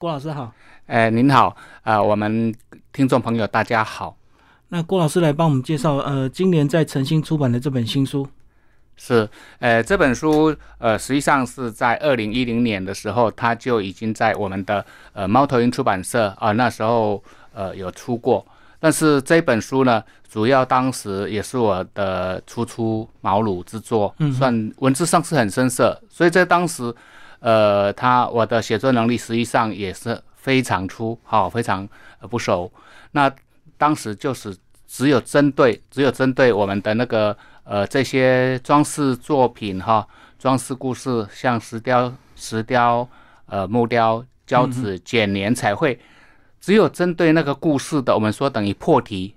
郭老师好，呃，您好，呃，我们听众朋友大家好。那郭老师来帮我们介绍，呃，今年在诚心出版的这本新书是，呃，这本书，呃，实际上是在二零一零年的时候，它就已经在我们的呃猫头鹰出版社啊，那时候呃有出过。但是这本书呢，主要当时也是我的初出茅庐之作，算文字上是很生涩，所以在当时。呃，他我的写作能力实际上也是非常粗，好，非常不熟。那当时就是只有针对，只有针对我们的那个呃这些装饰作品哈，装饰故事，像石雕、石雕、呃木雕、胶纸、剪黏、彩绘，只有针对那个故事的，我们说等于破题、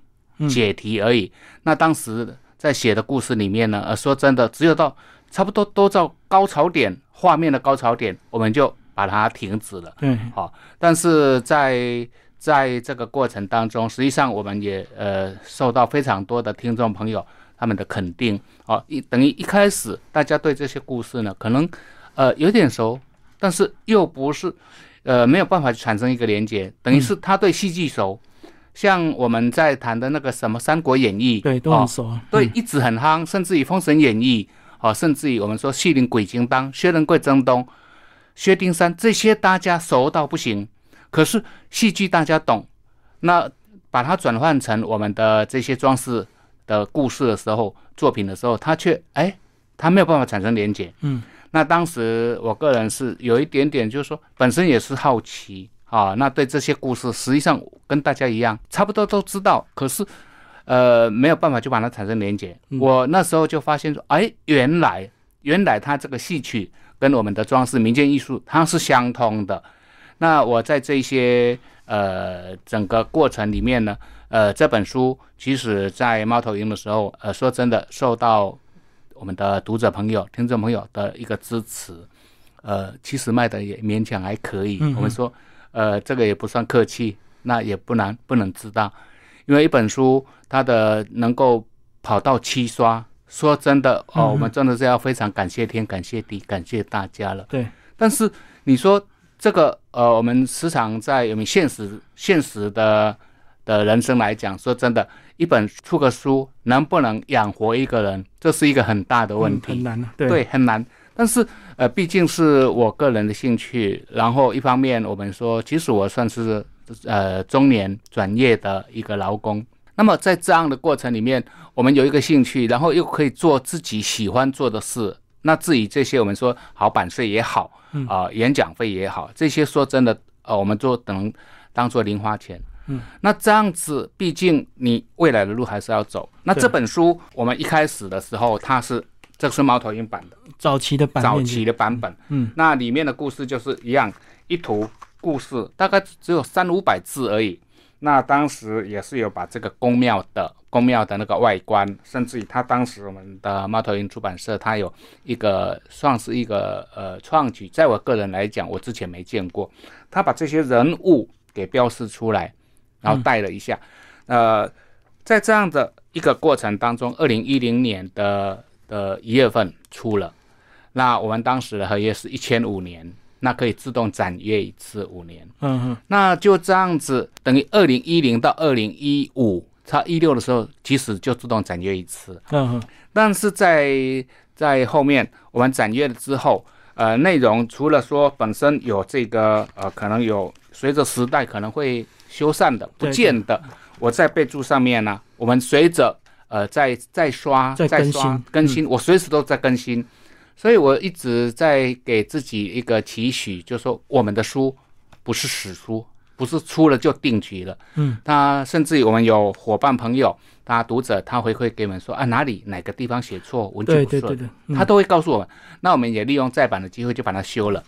解题而已。那当时在写的故事里面呢，呃，说真的，只有到差不多都到高潮点。画面的高潮点，我们就把它停止了。对，好，但是在在这个过程当中，实际上我们也呃受到非常多的听众朋友他们的肯定。哦，一等于一开始大家对这些故事呢，可能呃有点熟，但是又不是呃没有办法产生一个连接，等于是他对戏剧熟，像我们在谈的那个什么《三国演义》，对，都很熟，对，一直很夯，甚至于《封神演义》。哦，甚至于我们说西林鬼金当、薛仁贵征东、薛丁山这些大家熟到不行，可是戏剧大家懂，那把它转换成我们的这些装饰的故事的时候、作品的时候，它却哎，它没有办法产生连结。嗯，那当时我个人是有一点点，就是说本身也是好奇啊，那对这些故事实际上跟大家一样，差不多都知道，可是。呃，没有办法就把它产生连接。我那时候就发现说，哎，原来原来它这个戏曲跟我们的装饰民间艺术它是相通的。那我在这些呃整个过程里面呢，呃，这本书其实在猫头鹰的时候，呃，说真的受到我们的读者朋友、听众朋友的一个支持，呃，其实卖的也勉强还可以。我们说，呃，这个也不算客气，那也不难不能知道。因为一本书，它的能够跑到七刷，说真的哦，我们真的是要非常感谢天、感谢地、感谢大家了。对。但是你说这个呃，我们时常在我们现实现实的的人生来讲，说真的，一本出个书能不能养活一个人，这是一个很大的问题，很难对，很难。但是呃，毕竟是我个人的兴趣，然后一方面我们说，其实我算是。呃，中年转业的一个劳工，那么在这样的过程里面，我们有一个兴趣，然后又可以做自己喜欢做的事。那至于这些，我们说好版税也好，啊，演讲费也好，这些说真的，呃，我们做等当做零花钱。嗯，那这样子，毕竟你未来的路还是要走。那这本书，我们一开始的时候，它是这是猫头鹰版的早期的版，早期的版本。嗯，那里面的故事就是一样，一图。故事大概只有三五百字而已。那当时也是有把这个宫庙的宫庙的那个外观，甚至于他当时我们的猫头鹰出版社，它有一个算是一个呃创举，在我个人来讲，我之前没见过。他把这些人物给标示出来，然后带了一下。呃，在这样的一个过程当中，二零一零年的的一月份出了。那我们当时的合约是一千五年。那可以自动展约一次五年，嗯哼，那就这样子，等于二零一零到二零一五，差一六的时候，其实就自动展约一次，嗯哼。但是在在后面我们展约了之后，呃，内容除了说本身有这个呃，可能有随着时代可能会修缮的，不见得。我在备注上面呢，我们随着呃在在刷再更新更新，我随时都在更新。所以我一直在给自己一个期许，就是说我们的书不是死书，不是出了就定局了。嗯，他甚至于我们有伙伴朋友，他读者他回馈给我们说啊哪里哪个地方写错，文字不顺，他都会告诉我们。那我们也利用再版的机会就把它修了。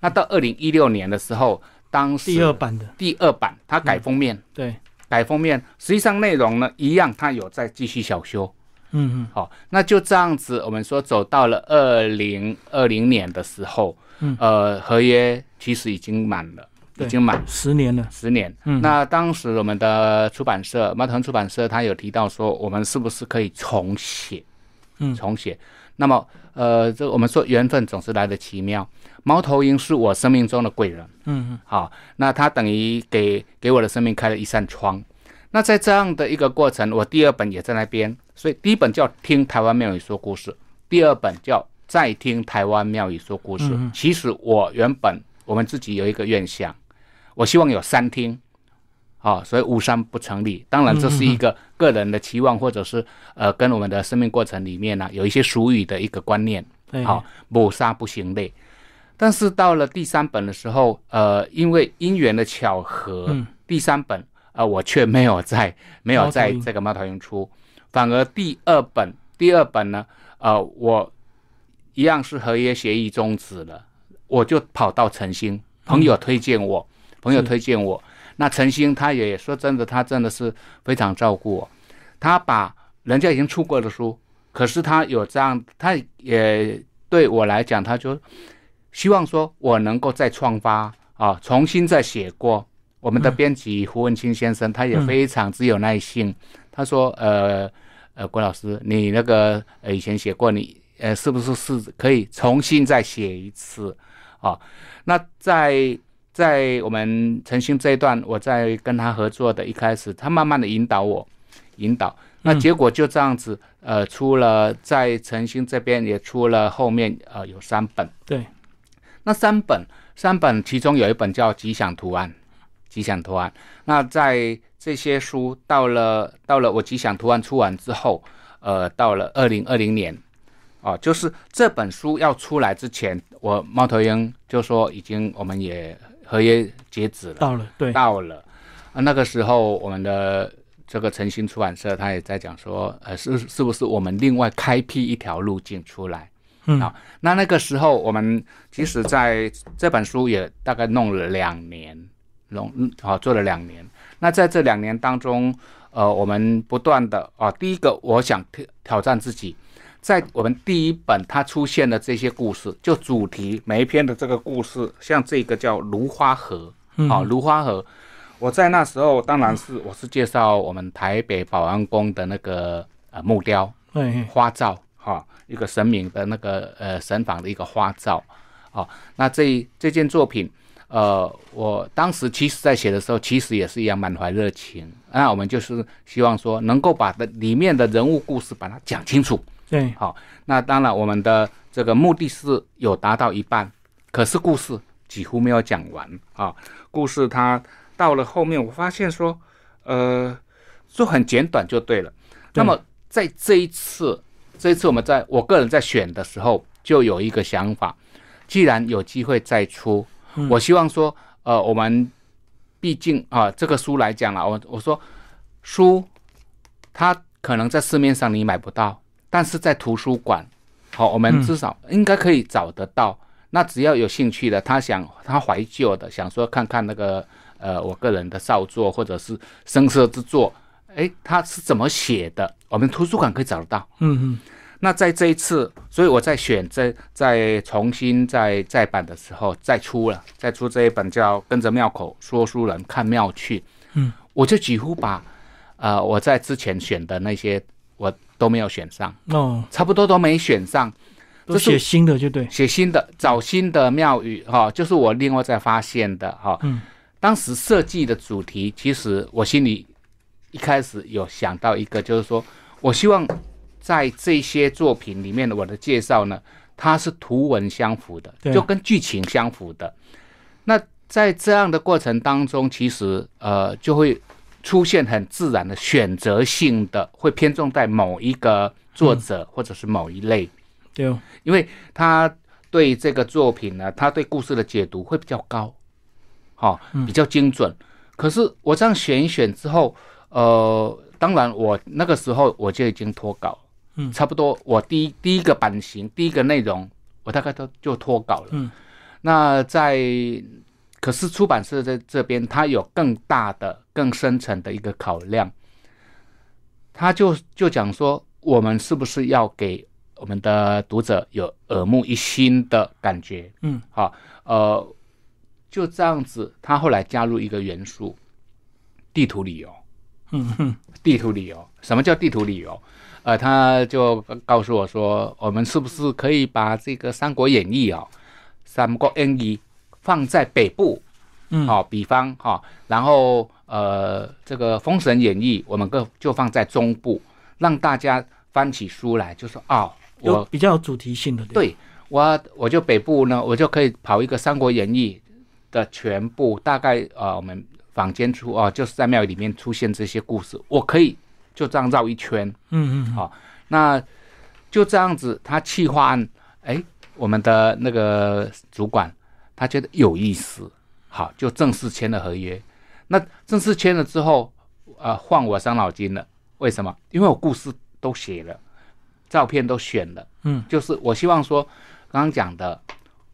那到二零一六年的时候，当时第二版的第二版他改封面，对，改封面，实际上内容呢一样，他有在继续小修。嗯嗯，好，那就这样子，我们说走到了二零二零年的时候，嗯，呃，合约其实已经满了，已经满十年了，十年。嗯，那当时我们的出版社猫头鹰出版社，他有提到说，我们是不是可以重写？嗯，重写。那么，呃，这我们说缘分总是来的奇妙。猫头鹰是我生命中的贵人，嗯好，那他等于给给我的生命开了一扇窗。那在这样的一个过程，我第二本也在那边，所以第一本叫《听台湾庙宇说故事》，第二本叫《再听台湾庙宇说故事》。嗯其实我原本我们自己有一个愿想，我希望有三听，好、所以无三不成立。当然，这是一个个人的期望，或者是呃，跟我们的生命过程里面呢、有一些俗语的一个观念。好，抹杀不行类。但是到了第三本的时候，呃，因为因缘的巧合，嗯第三本呃我却没有在没有在这个猫头鹰出，反而第二本第二本呢，呃，我一样是合约协议终止了，我就跑到晨星，朋友推荐我，朋友推荐我，那晨星他也说真的，他真的是非常照顾我，他把人家已经出过的书，可是他有这样，他也对我来讲，他就希望说我能够再创发啊，重新再写过。我们的嗯编辑胡文清先生，他也嗯非常之有耐心。他说：“呃呃，郭老师，你那个呃以前写过，你呃是不是是可以重新再写一次啊？”那在在我们晨星这一段，我在跟他合作的一开始，他慢慢的引导我，引导。那嗯结果就这样子，呃，出了在晨星这边也出了后面呃有三本，对，那三本三本其中有一本叫《吉祥图案》，吉祥图案。那在这些书到了到了我吉祥图案出完之后，呃，到了二零二零年，哦，就是这本书要出来之前，我猫头鹰就说已经我们也合约截止了。到了，对，到了，啊，那个时候我们的这个诚心出版社他也在讲说，呃，是是不是我们另外开辟一条路径出来？嗯好那那个时候我们其实在这本书也大概弄了两年，弄嗯好做了两年。那在这两年当中，呃，我们不断的啊，第一个我想挑挑战自己。在我们第一本它出现的这些故事，就主题每一篇的这个故事，像这个叫芦花河，嗯好、芦花河。我在那时候当然是我是介绍我们台北保安宫的那个呃木雕对，花罩，哈、一个神明的那个呃神坊的一个花罩，哦，那这这件作品，呃，我当时其实在写的时候，其实也是一样满怀热情。那我们就是希望说，能够把的里面的人物故事把它讲清楚。对，好，那当然我们的这个目的是有达到一半，可是故事几乎没有讲完啊。故事它到了后面，我发现说，呃，就很简短就对了。那么在这一次，这一次我们在我个人在选的时候，就有一个想法，既然有机会再出，嗯我希望说，呃，我们毕竟啊，这个书来讲了，我我说书，它可能在市面上你买不到，但是在图书馆，好，我们嗯至少应该可以找得到。那只要有兴趣的，他想他怀旧的，想说看看那个呃我个人的少作或者是声色之作，哎，他是怎么写的？我们图书馆可以找得到。嗯嗯，那在这一次，所以我在选这在重新再再版的时候再出了，再出这一本叫《跟着庙口说书人看庙去》。嗯，我就几乎把呃我在之前选的那些我都没有选上，哦，差不多都没选上。这是都写新的就对，写新的找新的庙宇哈、就是我另外再发现的哈、嗯当时设计的主题，其实我心里一开始有想到一个，就是说我希望在这些作品里面的我的介绍呢，它是图文相符的，就跟剧情相符的。那在这样的过程当中，其实呃就会出现很自然的选择性的，会偏重在某一个作者或者是某一类。对哦，因为他对这个作品呢，他对故事的解读会比较高，好、嗯比较精准。可是我这样选一选之后，呃，当然我那个时候我就已经脱稿，嗯差不多我第一第一个版型、第一个内容，我大概都就脱稿了。嗯，那在可是出版社在这边，它有更大的、更深层的一个考量，他就就讲说，我们是不是要给我们的读者有耳目一新的感觉？嗯，好，呃，就这样子，他后来加入一个元素，地图旅游。嗯哼，地图旅游。什么叫地图旅游？呃，他就告诉我说，我们是不是可以把这个《三国演义》哦，《三国演义》放在北部？嗯，好，比方哈，然后呃，这个《封神演义》我们个就放在中部，让大家翻起书来，就说哦，我有比较有主题性的。对我我就北部呢，我就可以跑一个《三国演义》的全部，大概呃，我们坊间出啊，就是在庙里面出现这些故事，我可以就这样绕一圈。嗯嗯，好，那就这样子，他气化案，哎，我们的那个主管他觉得有意思，好，就正式签了合约。那正式签了之后，呃，换我伤脑筋了。为什么？因为我故事都写了，照片都选了，嗯，就是我希望说，刚刚讲的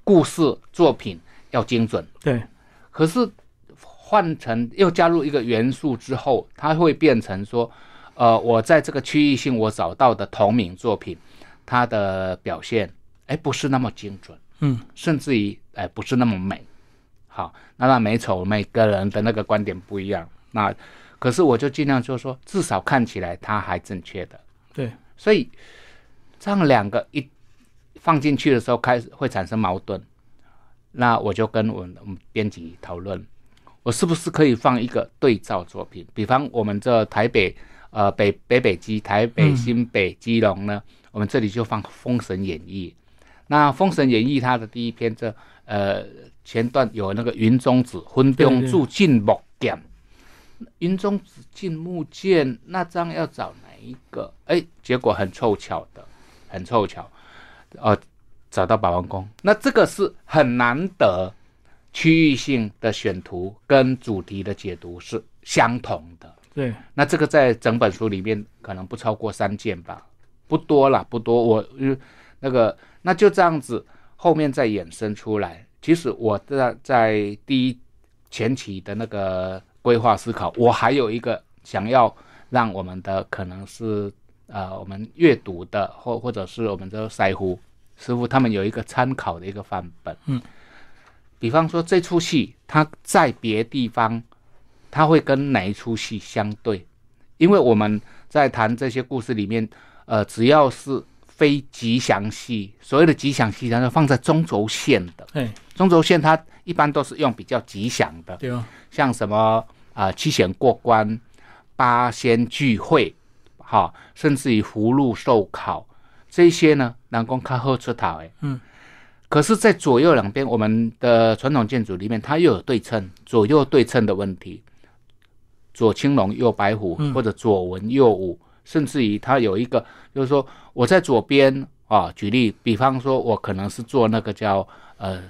故事作品要精准。对，可是换成又加入一个元素之后，它会变成说，呃，我在这个区域性我找到的同名作品，它的表现，哎，不是那么精准，嗯，甚至于，哎，不是那么美。好，那那美丑每个人的那个观点不一样，那可是我就尽量就是说，至少看起来它还正确的。对，所以这样两个一放进去的时候，开始会产生矛盾。那我就跟我们编辑讨论，我是不是可以放一个对照作品？比方我们这台北呃北北北基、台北新北基隆呢，我们这里就放《封神演义》。那《封神演义》它的第一篇这呃前段有那个云中子分中住进木剑，云中子进木剑，那张要找哪一个？哎，结果很凑巧的，很凑巧，呃。找到保王宫，那这个是很难得，区域性的选图跟主题的解读是相同的。对，那这个在整本书里面可能不超过三件吧，不多了，不多。我那个那就这样子，后面再衍生出来。其实我在在第一前期的那个规划思考，我还有一个想要让我们的可能是呃我们阅读的或或者是我们的腮乎。师傅他们有一个参考的一个范本，嗯，比方说这出戏，它在别地方，它会跟哪一出戏相对？因为我们在谈这些故事里面，呃，只要是非吉祥戏，所谓的吉祥戏，它是放在中轴线的，对，中轴线它一般都是用比较吉祥的，对哦，像什么啊七贤过关、八仙聚会，哈，甚至于福禄寿考。这些呢，南宫靠后出头哎，嗯，可是，在左右两边，我们的传统建筑里面，它又有对称，左右对称的问题，左青龙，右白虎，或者左文右武，甚至于他有一个，就是说我在左边啊，举例，比方说，我可能是做那个叫呃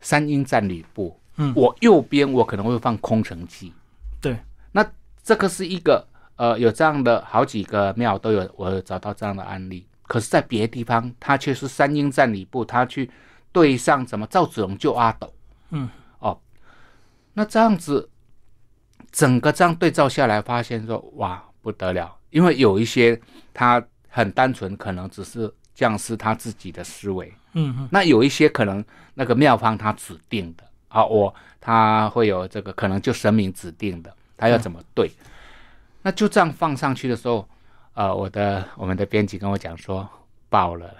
三英战吕布，嗯，我右边我可能会放空城计，对，那这个是一个。呃，有这样的好几个庙都有，我找到这样的案例。可是，在别的地方，他却是三英战吕布，他去对上什么赵子龙救阿斗。嗯，哦，那这样子，整个这样对照下来，发现说，哇，不得了！因为有一些他很单纯，可能只是匠师他自己的思维。嗯嗯。那有一些可能那个妙方他指定的，啊，我他会有这个可能就神明指定的，他要怎么对？那就这样放上去的时候，呃，我的我们的编辑跟我讲说爆了，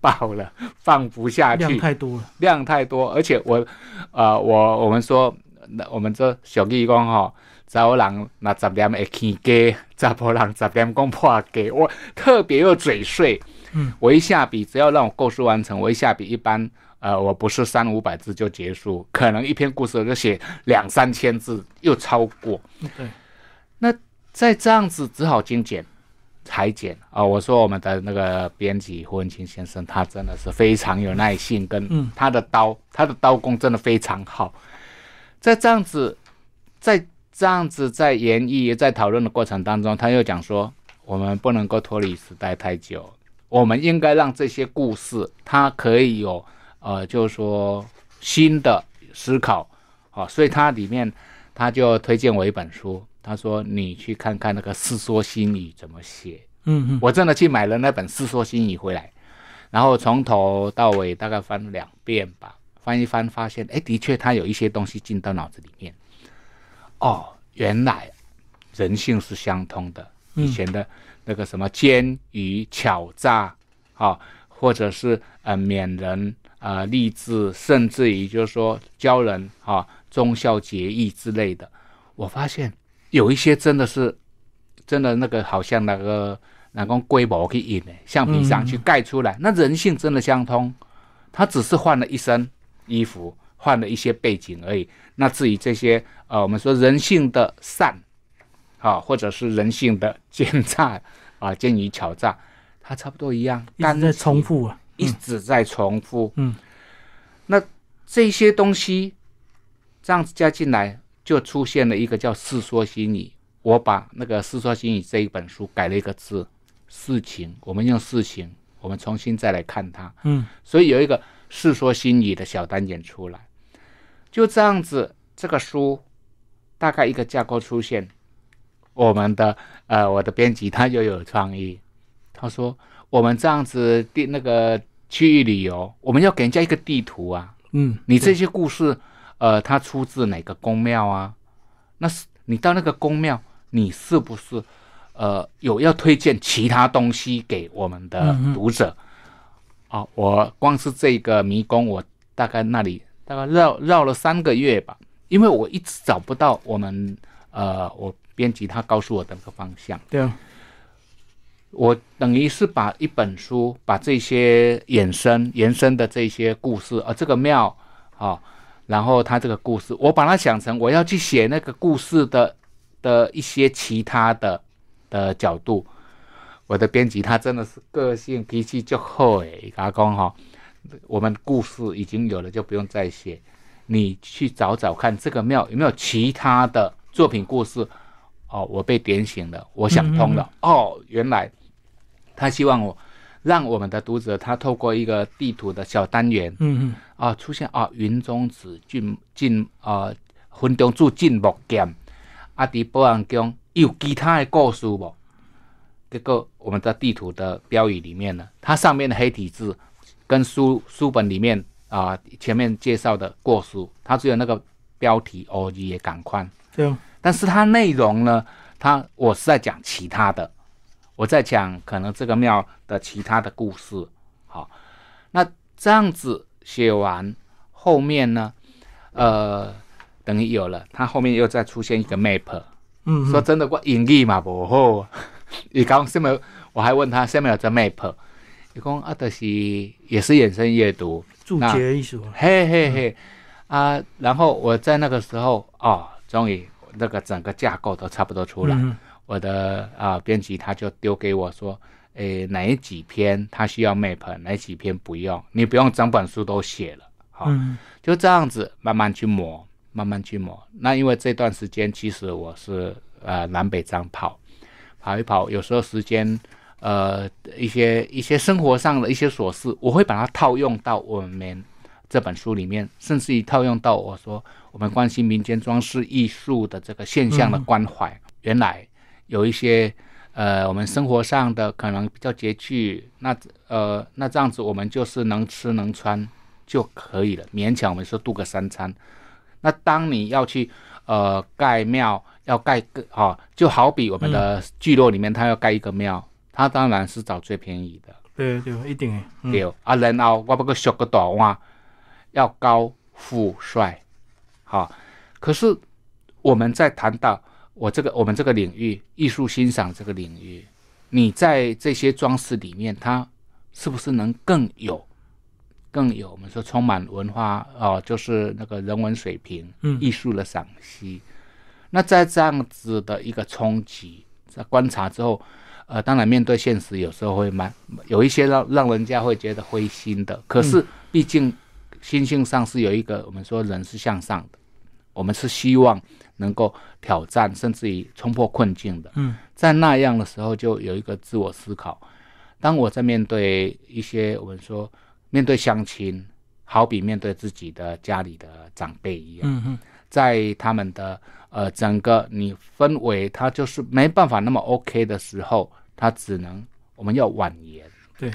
爆 了，放不下去，量太多了，量太多，而且我，呃，我我们说，那我们这小义工哈，找人那十点会起家，查甫人十点讲破价，我特别又嘴碎，嗯，我一下笔，只要让我构思完成，我一下笔一般，呃，我不是三五百字就结束，可能一篇故事就写两三千字，又超过，对。那再这样子，只好精简、裁剪啊！我说我们的那个编辑胡文清先生，他真的是非常有耐心，跟他的刀，他的刀工真的非常好。在这样子，在这样子在演绎、在讨论的过程当中，他又讲说，我们不能够脱离时代太久，我们应该让这些故事，它可以有呃，就是说新的思考啊。所以它里面，他就推荐我一本书。他说：“你去看看那个《世说新语》怎么写。”嗯嗯，我真的去买了那本《世说新语》回来，然后从头到尾大概翻了两遍吧，翻一翻发现，哎，的确他有一些东西进到脑子里面。哦，原来人性是相通的。嗯。以前的那个什么奸愚巧诈，啊，或者是呃免人啊、励志，甚至于就是说教人啊忠孝节义之类的，我发现有一些真的是真的那个好像那个那个龟毛去印的橡皮上去盖出来，那人性真的相通，他只是换了一身衣服，换了一些背景而已。那至于这些呃，我们说人性的善。啊，或者是人性的奸诈啊，奸于巧诈，它差不多一样，一直在重复啊。一直在重复。嗯，那这些东西这样子加进来，就出现了一个叫《世说新语》。我把那个《世说新语》这一本书改了一个字，事情，我们用事情，我们重新再来看它。嗯所以有一个《世说新语》的小单元出来，就这样子，这个书大概一个架构出现。我们的呃，我的编辑他就有创意，他说我们这样子地那个区域旅游，我们要给人家一个地图啊，嗯，你这些故事，呃，它出自哪个宫庙啊？那是你到那个宫庙，你是不是呃有要推荐其他东西给我们的读者？啊，我光是这个迷宫，我大概那里大概绕绕了三个月吧，因为我一直找不到我们呃我编辑他告诉我的那个方向。对啊，我等于是把一本书，把这些衍生延伸的这些故事，啊，这个庙啊，然后他这个故事，我把它想成我要去写那个故事的的一些其他的的角度。我的编辑他真的是个性脾气就好诶，阿公哈，我们故事已经有了，就不用再写。你去找找看这个庙有没有其他的作品故事哦，我被点醒了，我想通了。哦，原来他希望我让我们的读者他透过一个地图的小单元嗯嗯啊，出现啊云中子进进啊云中住进木剑啊，伫保安宫有其他的故事无？结果我们的地图的标语里面呢，它上面的黑体字跟书书本里面啊前面介绍的过书，它只有那个标题哦也赶快。对啊，但是它内容呢，它我是在讲其他的，我在讲可能这个庙的其他的故事。好，那这样子写完后面呢，呃，等于有了，它后面又再出现一个 map。嗯嗯说真的，我英语嘛不好，伊讲什么？我还问他下面有这 map，伊讲啊，就是也是衍生阅读，注解艺术。嘿嘿嘿，啊，然后我在那个时候哦，终于那个整个架构都差不多出来，我的啊编辑他就丢给我说，诶，哪几篇他需要 map，哪几篇不用，你不用整本书都写了，好、嗯就这样子慢慢去磨，慢慢去磨。那因为这段时间其实我是呃南北张跑，跑一跑，有时候时间呃一些一些生活上的一些琐事，我会把它套用到我们这本书里面，甚至于套用到我说我们关心民间装饰艺术的这个现象的关怀。原来有一些呃我们生活上的可能比较拮据，那呃那这样子我们就是能吃能穿。就可以了，勉强我们说度个三餐。那当你要去呃盖庙，要盖个哈、就好比我们的聚落里面，他要盖一个庙，他当然是找最便宜的，对对，一定诶。嗯对、啊。然后我不过修个大碗，要高富帅，好、可是我们在谈到我这个我们这个领域艺术欣赏这个领域，你在这些装饰里面，它是不是能更有？更有我们说充满文化哦、就是那个人文水平、嗯艺术的赏析。那在这样子的一个冲击，在观察之后，呃，当然面对现实，有时候会蛮有一些让让人家会觉得灰心的。可是毕竟心性上是有一个我们说人是向上的，我们是希望能够挑战，甚至于冲破困境的。嗯在那样的时候，就有一个自我思考。当我在面对一些我们说面对乡亲，好比面对自己的家里的长辈一样，嗯嗯在他们的呃整个你氛围，他就是没办法那么 OK 的时候，他只能我们要婉言。对，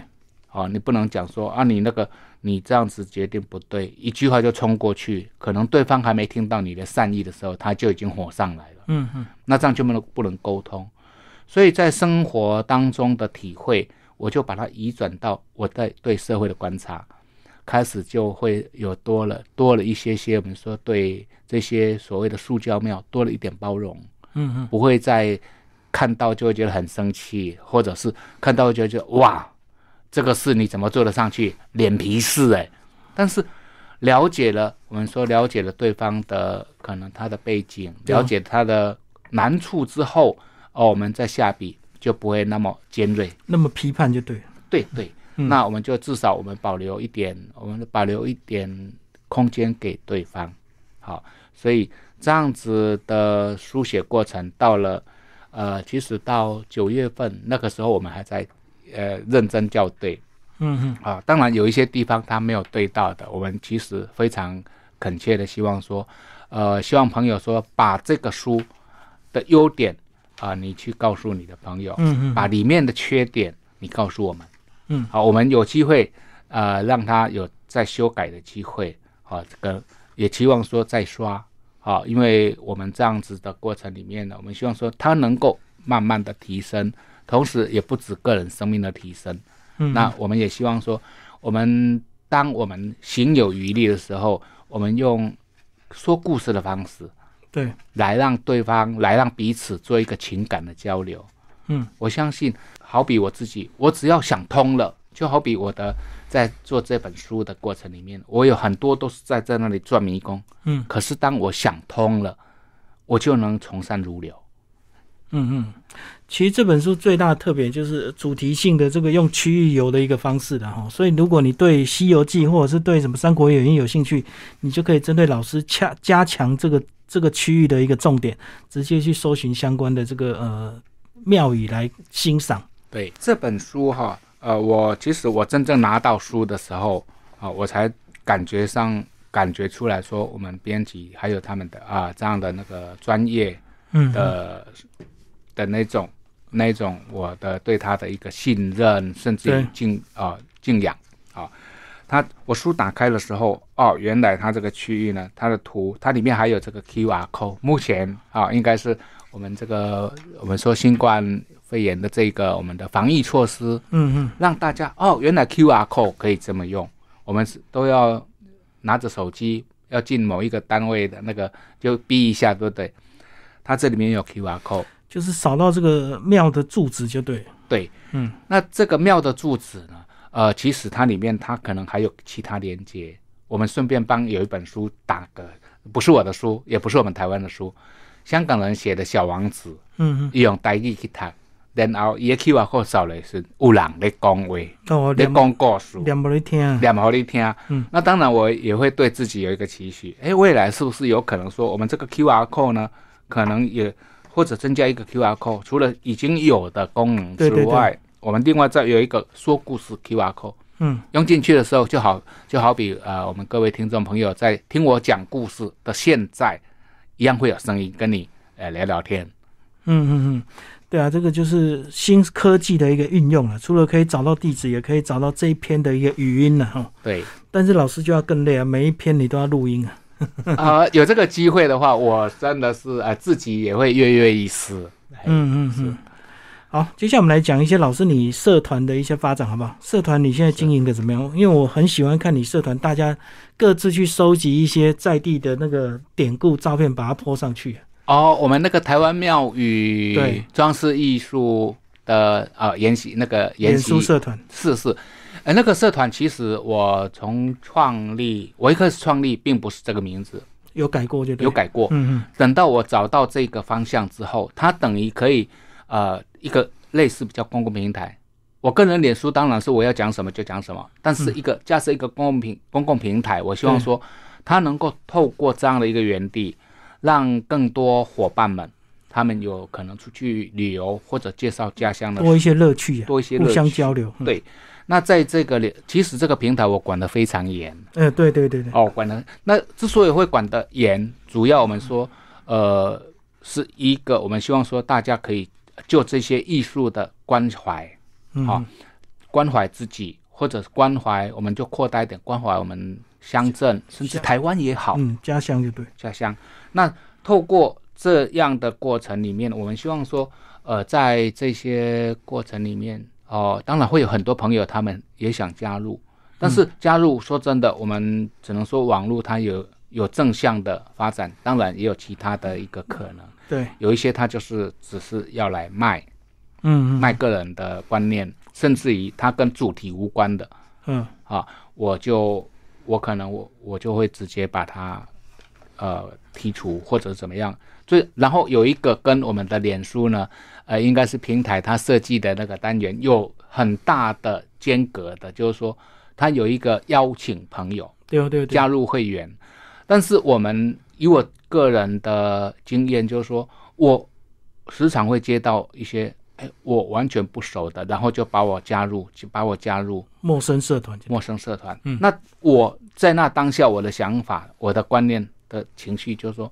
哦，你不能讲说啊，你那个你这样子决定不对，一句话就冲过去，可能对方还没听到你的善意的时候，他就已经火上来了。嗯嗯那这样就不能不能沟通。所以在生活当中的体会，我就把它移转到我在对社会的观察，开始就会有多了多了一些些，我们说对这些所谓的塑胶庙多了一点包容，嗯嗯。不会再看到就会觉得很生气，或者是看到就会觉得哇，这个事你怎么做得上去？脸皮事哎、但是了解了，我们说了解了对方的可能他的背景，了解他的难处之后，哦，我们再下笔就不会那么尖锐。那么批判就对了。对对，嗯那我们就至少我们保留一点，我们保留一点空间给对方。好，所以这样子的书写过程到了，呃，其实到九月份那个时候，我们还在呃认真校对嗯嗯啊。当然有一些地方他没有对到的，我们其实非常恳切的希望说，呃，希望朋友说把这个书的优点啊、你去告诉你的朋友，嗯嗯把里面的缺点你告诉我们。嗯，好，我们有机会呃让他有再修改的机会。好，这个也期望说再刷。好，因为我们这样子的过程里面呢，我们希望说他能够慢慢的提升，同时也不止个人生命的提升。嗯，那我们也希望说，我们当我们行有余力的时候，我们用说故事的方式对，来让对方，来让彼此做一个情感的交流。嗯，我相信，好比我自己，我只要想通了，就好比我的在做这本书的过程里面，我有很多都是在在那里转迷宫。嗯可是当我想通了，我就能从善如流。嗯嗯，其实这本书最大的特别就是主题性的这个用区域游的一个方式的哈，所以如果你对《西游记》或者是对什么《三国演义》有兴趣，你就可以针对老师加加强这个这个区域的一个重点，直接去搜寻相关的这个呃庙宇来欣赏。对。这本书哈，呃，我其实我真正拿到书的时候啊，我才感觉上感觉出来说，我们编辑还有他们的啊这样的那个专业嗯，的的那种那种我的对他的一个信任，甚至敬啊、敬仰啊。他我书打开的时候，哦，原来它这个区域呢，它的图它里面还有这个 QR code。目前啊，应该是我们这个我们说新冠肺炎的这个我们的防疫措施，嗯嗯让大家哦，原来 QR code 可以这么用。我们是都要拿着手机要进某一个单位的那个，就逼一下，对不对？它这里面有 QR code，就是扫到这个庙的住址就对。对，嗯，那这个庙的住址呢？呃，其实它里面它可能还有其他连接。我们顺便帮有一本书打个，不是我的书，也不是我们台湾的书，香港人写的《小王子》，嗯嗯，伊用台语去读，然后伊的 QR code 扫的是有人在讲话，在讲故事。念不来听啊。念好你听。嗯，那当然我也会对自己有一个期许，哎，未来是不是有可能说我们这个 QR code 呢，可能也或者增加一个 QR code，除了已经有的功能之对对对外，我们另外再有一个说故事 QR code。嗯用进去的时候，就好就好比呃，我们各位听众朋友在听我讲故事的现在，一样会有声音跟你呃聊聊天。嗯嗯嗯，对啊，这个就是新科技的一个运用了。除了可以找到地址，也可以找到这一篇的一个语音了哈。对，但是老师就要更累啊，每一篇你都要录音啊。啊，有这个机会的话，我真的是呃自己也会跃跃欲试。嗯嗯嗯。好，接下来我们来讲一些老师你社团的一些发展，好不好？社团你现在经营的怎么样？因为我很喜欢看你社团，大家各自去收集一些在地的那个典故照片，把它 po 上去。哦，我们那个台湾庙宇对装饰艺术的呃研习那个研脸习书社团，是是，呃，那个社团其实我从创立，我一开始创立并不是这个名字，有改过就对。有。改过。嗯嗯等到我找到这个方向之后，它等于可以呃一个类似比较公共平台。我个人脸书当然是我要讲什么就讲什么，但是一个架设一个公共平公共平台，我希望说它能够透过这样的一个园地，让更多伙伴们他们有可能出去旅游或者介绍家乡的多一些乐趣啊，多一些乐互相交流。嗯。对。那在这个里，其实这个平台我管得非常严。呃，对对对对，哦，管得那之所以会管得严，主要我们说，呃，是一个我们希望说大家可以就这些艺术的关怀，嗯，好关怀自己，或者关怀，我们就扩大一点关怀我们乡镇，甚至台湾也好，嗯，家乡就对。家乡。那透过这样的过程里面，我们希望说，呃，在这些过程里面，哦，当然会有很多朋友他们也想加入，但是加入说真的，我们只能说网络它有有正向的发展，当然也有其他的一个可能。对，有一些他就是只是要来卖嗯嗯，卖个人的观念，甚至于他跟主题无关的。嗯。啊，我就我可能我我就会直接把它呃剔除或者怎么样。最然后有一个跟我们的脸书呢，呃，应该是平台它设计的那个单元有很大的间隔的，就是说它有一个邀请朋友。对对对，加入会员，但是我们以我个人的经验，就是说我时常会接到一些，哎，我完全不熟的，然后就把我加入，就把我加入陌生社团，陌生社团。嗯那我在那当下，我的想法、我的观念的情绪，就是说，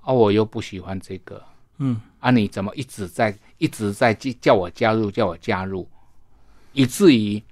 啊，我又不喜欢这个，嗯啊，你怎么一直在一直在叫叫我加入，叫我加入，以至于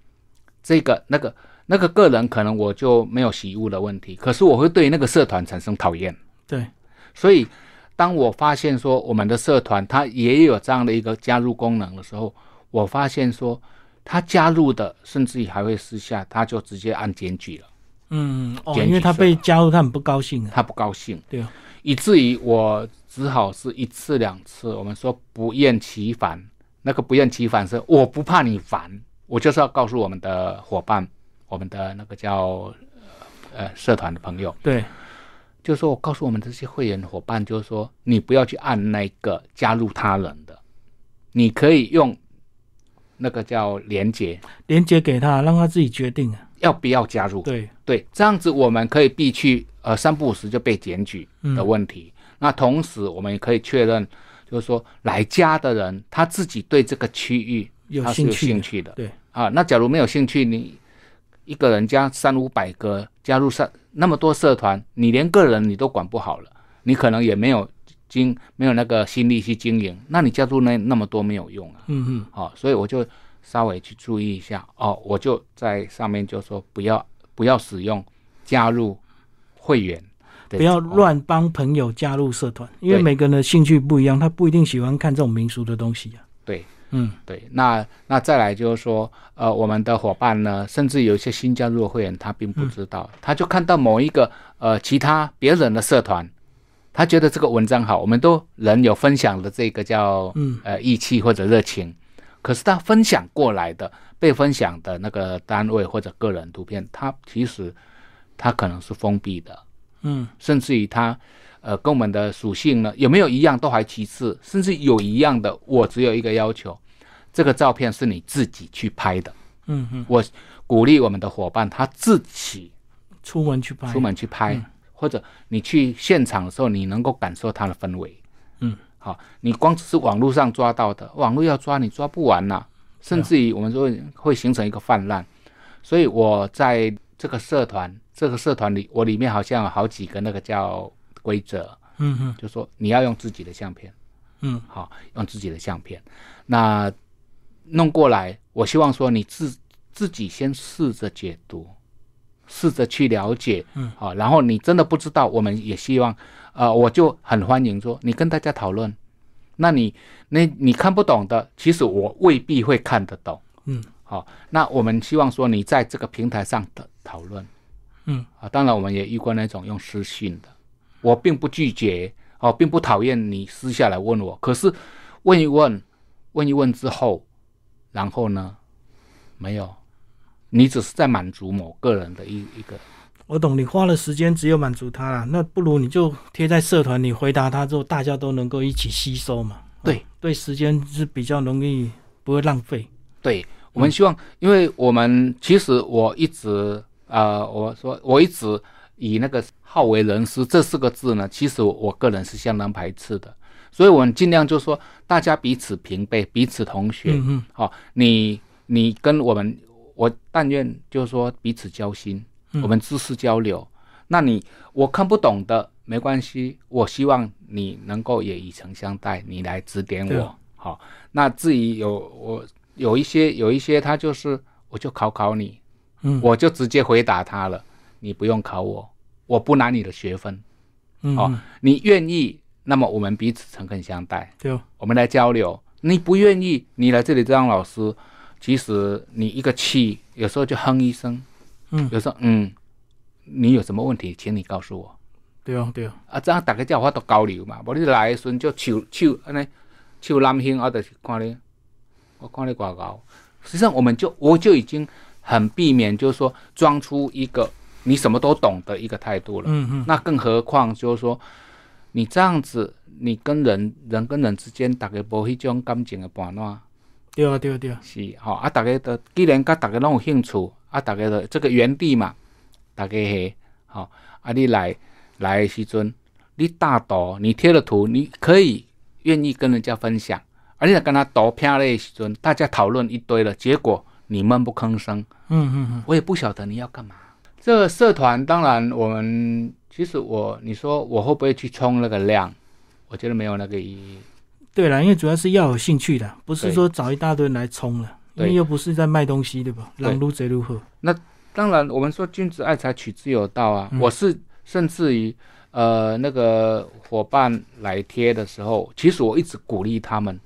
这个那个那个个人可能我就没有习物的问题，可是我会对那个社团产生讨厌。对，所以当我发现说我们的社团它也有这样的一个加入功能的时候，我发现说他加入的甚至于还会私下他就直接按检举了，嗯嗯哦，因为他被加入，他很不高兴啊，他不高兴，对啊，以至于我只好是一次两次，我们说不厌其烦。那个不厌其烦是我不怕你烦，我就是要告诉我们的伙伴，我们的那个叫呃社团的朋友，对，就是说我告诉我们这些会员伙伴，就是说你不要去按那个加入他人的，你可以用那个叫连接，连接给他，让他自己决定啊，要不要加入？对，对，这样子我们可以避去呃三不五时就被检举的问题。那同时我们也可以确认，就是说来加的人他自己对这个区域有他是有兴趣的。兴趣的。对。啊，那假如没有兴趣，你一个人加三五百个加入社那么多社团，你连个人你都管不好了，你可能也没有经没有那个心力去经营，那你加入那那么多没有用啊。嗯嗯，哦，所以我就稍微去注意一下哦，我就在上面就说不要不要使用加入会员的，不要哦乱帮朋友加入社团，因为每个人的兴趣不一样，他不一定喜欢看这种民俗的东西啊。对嗯。对，那那再来就是说，呃，我们的伙伴呢，甚至有一些新加入的会员，他并不知道，他就看到某一个呃其他别人的社团，他觉得这个文章好，我们都人有分享的这个叫嗯。呃义气或者热情，可是他分享过来的被分享的那个单位或者个人图片，他其实他可能是封闭的，嗯。甚至于它呃跟我们的属性呢有没有一样都还其次，甚至有一样的，我只有一个要求，这个照片是你自己去拍的。嗯嗯，我鼓励我们的伙伴他自己出门去拍，出门去拍，嗯或者你去现场的时候，你能够感受它的氛围。嗯，好，你光只是网络上抓到的，网络要抓你抓不完呐、甚至于我们说会形成一个泛滥。所以我在这个社团，这个社团里，我里面好像有好几个那个叫规则，嗯嗯。就说你要用自己的相片，嗯。好，用自己的相片。那弄过来，我希望说你自自己先试着解读，试着去了解，嗯，好，然后你真的不知道，我们也希望，呃，我就很欢迎说你跟大家讨论。那你那你看不懂的，其实我未必会看得懂，嗯，好，那我们希望说你在这个平台上的讨论，嗯，啊，当然我们也遇过那种用私信的，我并不拒绝哦，并不讨厌你私下来问我，可是问一问，问一问之后，然后呢，没有，你只是在满足某个人的一一个，我懂，你花了时间只有满足他了，那不如你就贴在社团，你回答他之后，大家都能够一起吸收嘛。对哦对，时间是比较容易不会浪费。对我们希望，因为我们其实我一直呃，我说我一直以那个好为人师这四个字呢，其实我个人是相当排斥的，所以我们尽量就说大家彼此平辈，彼此同学，嗯嗯。好、你你跟我们，我但愿就是说彼此交心，嗯。我们知识交流。那你我看不懂的没关系，我希望你能够也以诚相待，你来指点我。好、那至于有我有一些有一些他就是我就考考你，嗯。我就直接回答他了，你不用考我，我不拿你的学分。嗯，哦嗯你愿意，那么我们彼此诚恳相待，对哦，我们来交流。你不愿意，你来这里当老师，其实你一个气，有时候就哼一声，嗯，有时候嗯，你有什么问题，请你告诉我。对哦，对哦，啊，这样大家才有法度交流嘛。无你来的时阵就手手安尼手揽胸，啊，就是看你，我看你挂高。实际上，我们就我就已经很避免，就是说装出一个你什么都懂的一个态度了。嗯嗯，那更何况就是说，你这样子，你跟人人跟人之间，大家无迄种感情的伴暖，对啊，对啊，对啊，是吼啊，大家都既然甲大家拢有兴趣，啊，大家的这个原地嘛，大家嘿，吼啊，你来来的时阵，你大图，你贴了图，你可以愿意跟人家分享，而且跟他图片的时阵，大家讨论一堆了，结果你闷不吭声，嗯嗯嗯，我也不晓得你要干嘛。这个社团当然，我们其实我你说我会不会去冲那个量？我觉得没有那个意义。对了，因为主要是要有兴趣的，不是对说找一大堆人来冲了，因为又不是在卖东西，对吧？对狼如贼如何？那当然，我们说君子爱财，取之有道啊。嗯我是甚至于呃那个伙伴来贴的时候，其实我一直鼓励他们，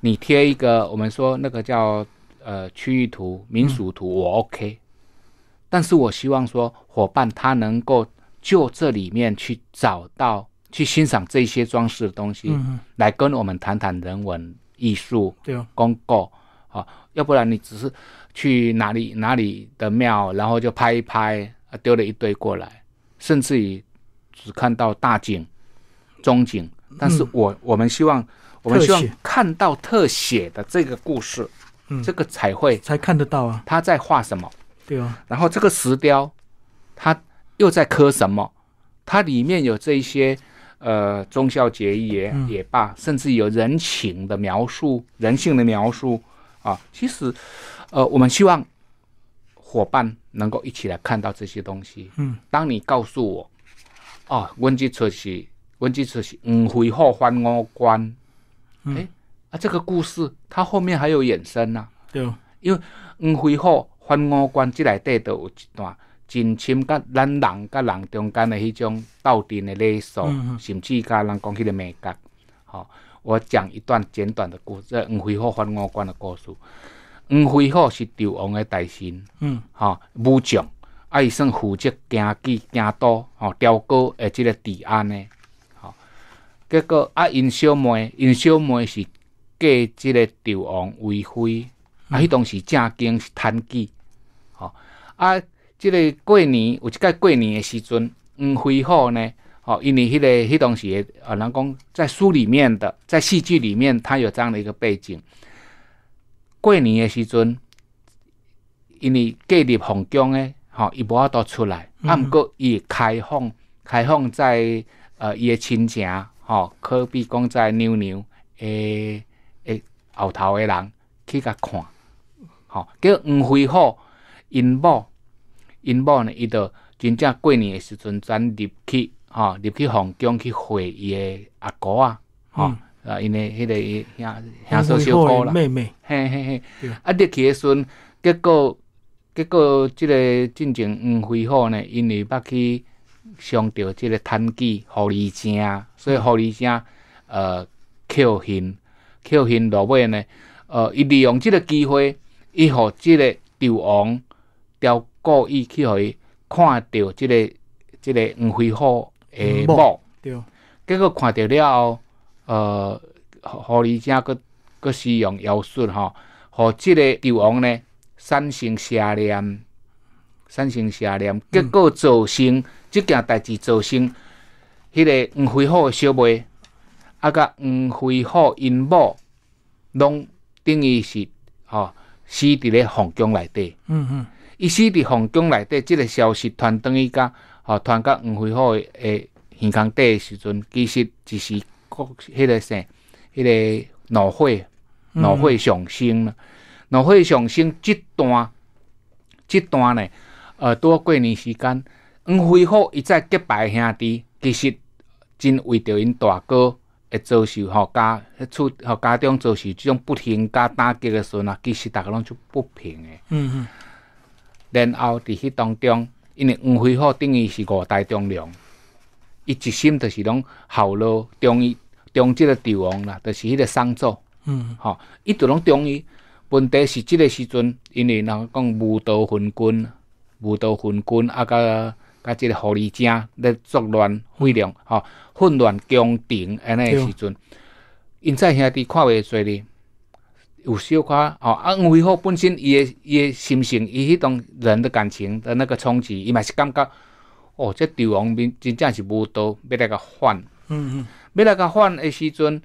你贴一个我们说那个叫呃区域图、民俗图，我 OK。但是我希望说伙伴他能够就这里面去找到、去欣赏这些装饰的东西，来跟我们谈谈人文艺术，对。哦，公告啊，要不然你只是去哪里哪里的庙，然后就拍一拍，啊，丢了一堆过来，甚至于只看到大景、中景，但是我、我们希望我们希望看到特写的这个故事，嗯。这个彩绘才看得到啊，他在画什么，对啊，然后这个石雕它又在刻什么，它里面有这一些。呃，忠孝节义也嗯也罢，甚至有人情的描述、人性的描述啊。其实，呃，我们希望伙伴能够一起来看到这些东西。嗯，当你告诉我，哦，阮这出是，阮这出是黄飞虎翻五关，嗯哎、啊，这个故事它后面还有衍生呐、对哦，黄飞虎翻五关，即内底都有一段真深甲咱人甲人中间的迄种斗阵的礼数，嗯嗯甚至甲人讲迄个美感。好、我讲一段简短的故事，这黄飞虎反五关的故事。黄飞虎是赵王的大臣，嗯吼、武将，啊，伊算负责行计行刀，吼、雕刻的即个治安的，吼、结果啊，因小妹，因小妹是嫁即个赵王为妃，啊，迄当时正经是贪记，吼、啊，即、个过年有一届过年诶时阵，黄飞虎呢，吼、因为迄、个迄当时诶啊，人讲在书里面的，在戏剧里面，他有这样的一个背景。过年诶时阵，因为隔离皇宫诶，吼，伊无法度出来，啊，嗯毋过伊会开放，开放在呃伊诶亲情，吼，可比讲在娘娘诶诶后头诶人去甲看，吼，叫黄飞虎因某，因某呢，伊就真正过年诶时阵，转入去，吼，入去皇宫去会伊诶阿姑啊，吼，嗯啊，因诶迄个兄兄黄嫂小姑啦。妹妹，嘿嘿嘿，啊！入去诶时阵，结果结果即个进前黄飞虎呢，因为捌去伤着即个贪记狐狸精，所以狐狸精呃扣恨，扣恨落尾呢，呃，伊利用即个机会，伊互即个碉王调故意去互伊看到即、个即、个黄飞虎诶某。结果看到了后，呃，狐狐狸精佫佫使用妖术吼，互即个碉王呢产生邪念，产生邪念，结果造成即件代志造成迄个黄飞虎诶小妹，啊甲黄飞虎因某，拢等于是吼、死伫咧皇宫内底。嗯嗯，伊死伫皇宫内底，即、个消息传转去甲吼传到黄飞虎的诶耳腔底的时阵，其实只是国迄个啥，迄、个怒火嗯怒火上升了。怒火上升即段，即段呢，呃，拄过年时间，黄飞虎伊再结拜兄弟，其实真为着因大哥。会遭受吼家迄厝吼家长遭受即种不幸加打击的时阵啊，其实逐个拢就不平诶。嗯嗯，然后伫迄当中，因为黄飞虎等于是五代忠良，伊一心就是拢效劳忠于忠即个帝王啦，就是迄个商纣，嗯。吼、伊就拢忠于。问题是即个时阵，因为人讲武道昏君，武道昏君啊，甲甲即个狐狸精咧作乱毁乱，吼、混乱宫廷安尼个时阵，因在兄弟看袂做哩，有小可吼啊，黄飞虎本身伊的伊的心性，伊迄种人的感情的那个冲击，伊嘛是感觉，哦，这帝王面真正是无道，要来甲反。嗯嗯要来甲反的时阵，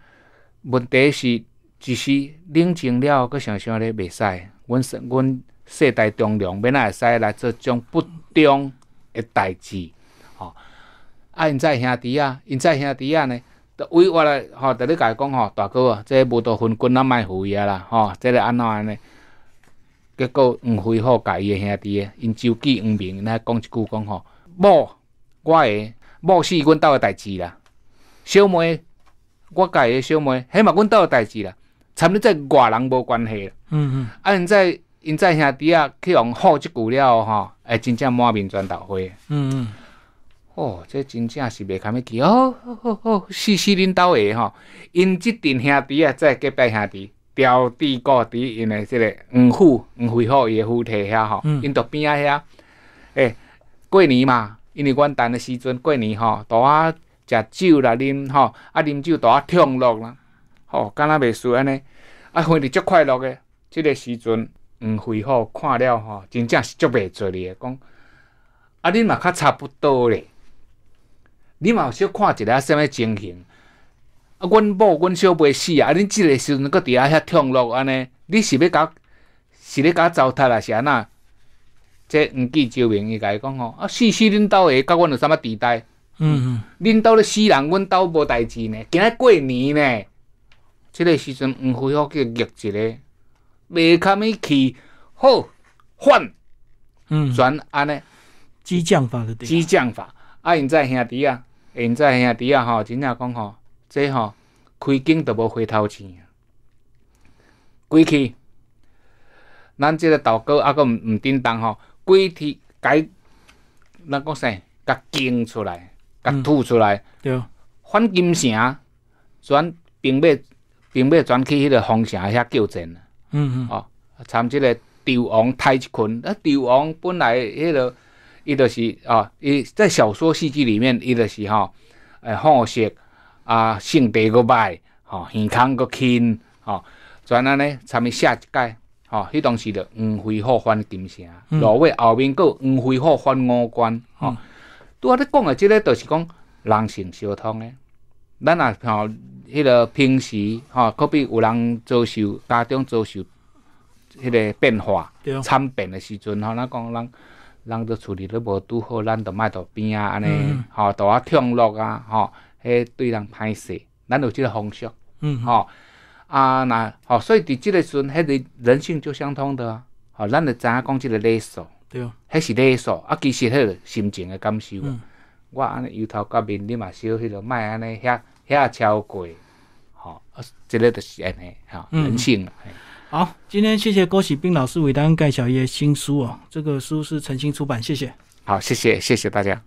问题是一时冷静了，佮想想咧袂使，阮阮世代忠良，要哪会使来做种不忠的代志？吼、啊，因在兄弟啊，因在兄弟啊呢，就为我来吼，逐咧甲伊讲吼，大哥啊，这无道分君咱莫负伊啊啦，吼、这个安怎安尼？结果黄飞虎家伊的兄弟的，因周记黄明，因来讲一句讲吼，某我诶某是阮兜诶代志啦。小妹，我家诶小妹，迄嘛阮兜诶代志啦，参你这外人无关系啦。嗯啊，因在因在兄弟啊去用好即句了吼，会真正满面全头花。嗯嗯哦，这真正是袂堪要记。哦哦哦哦，是是恁兜的吼，因即阵兄弟啊，在隔壁兄弟调地故伫因的即个黄府黄飞虎伊的府邸遐吼嗯，因伫边仔遐，诶、过年嘛，因为元旦的时阵过年吼，大啊食酒啦啉吼，啊啉酒大啊畅乐啦，吼、敢若袂输安尼，啊反正足快乐诶，即、个时阵黄飞虎看了吼，真正是足袂做哩诶，讲啊恁嘛较差不多咧。你嘛有小看一下什物情形？啊，阮某阮小妹死啊！啊，恁即个时阵搁伫遐遐痛乐安尼，你是要甲是咧甲糟蹋啊？是安那？即黄记周明伊甲伊讲吼，啊，死死恁兜的，甲阮有啥物地带？嗯恁兜咧死人，阮兜无代志呢。今仔过年呢，即、个时阵黄飞虎叫逆一个，袂堪伊去，好反嗯，全安尼。激将法的对，激将法。啊，因在兄弟啊，因在兄弟啊，吼，真正讲吼，这吼开景都无回头钱啊。归去，咱即个道哥啊，个毋毋叮当吼，归去改，咱讲啥？甲经出来，甲吐出来，对，反金城，转兵马兵马转去迄个皇城遐叫阵。嗯嗯哦，参即个赵王太一群，啊，纣王本来迄、个伊就是啊，伊在小说戏剧里面，伊就是吼，诶、好色啊，性地个歹，吼、耳康个轻，吼、全安尼参伊写一届，吼、迄当时著黄飞虎反金城，嗯。落尾后面个黄飞虎反五关，吼、嗯。拄啊，你讲诶即个，就是讲人性相通诶。咱若吼，迄个平时吼，可比有人遭受家长遭受迄个变化对，惨变诶时阵吼，咱讲人人都处理得无拄好，咱就莫到边啊安尼嗯，吼，大啊痛落啊，吼，迄对人歹势，咱有即个方式，嗯吼、啊那吼，所以伫即个时阵，迄个人性就相通的啊，吼，咱就知影讲即个礼数。对，迄是礼数，啊，其实迄个心情的感受我安尼由头到面，你嘛小迄个，莫安尼遐遐超过，吼、啊，即、个就是安尼，吼、嗯人性啊。好，今天谢谢郭喜斌老师为大家介绍一些新书哦，这个书是诚心出版，谢谢。好，谢谢，谢谢大家。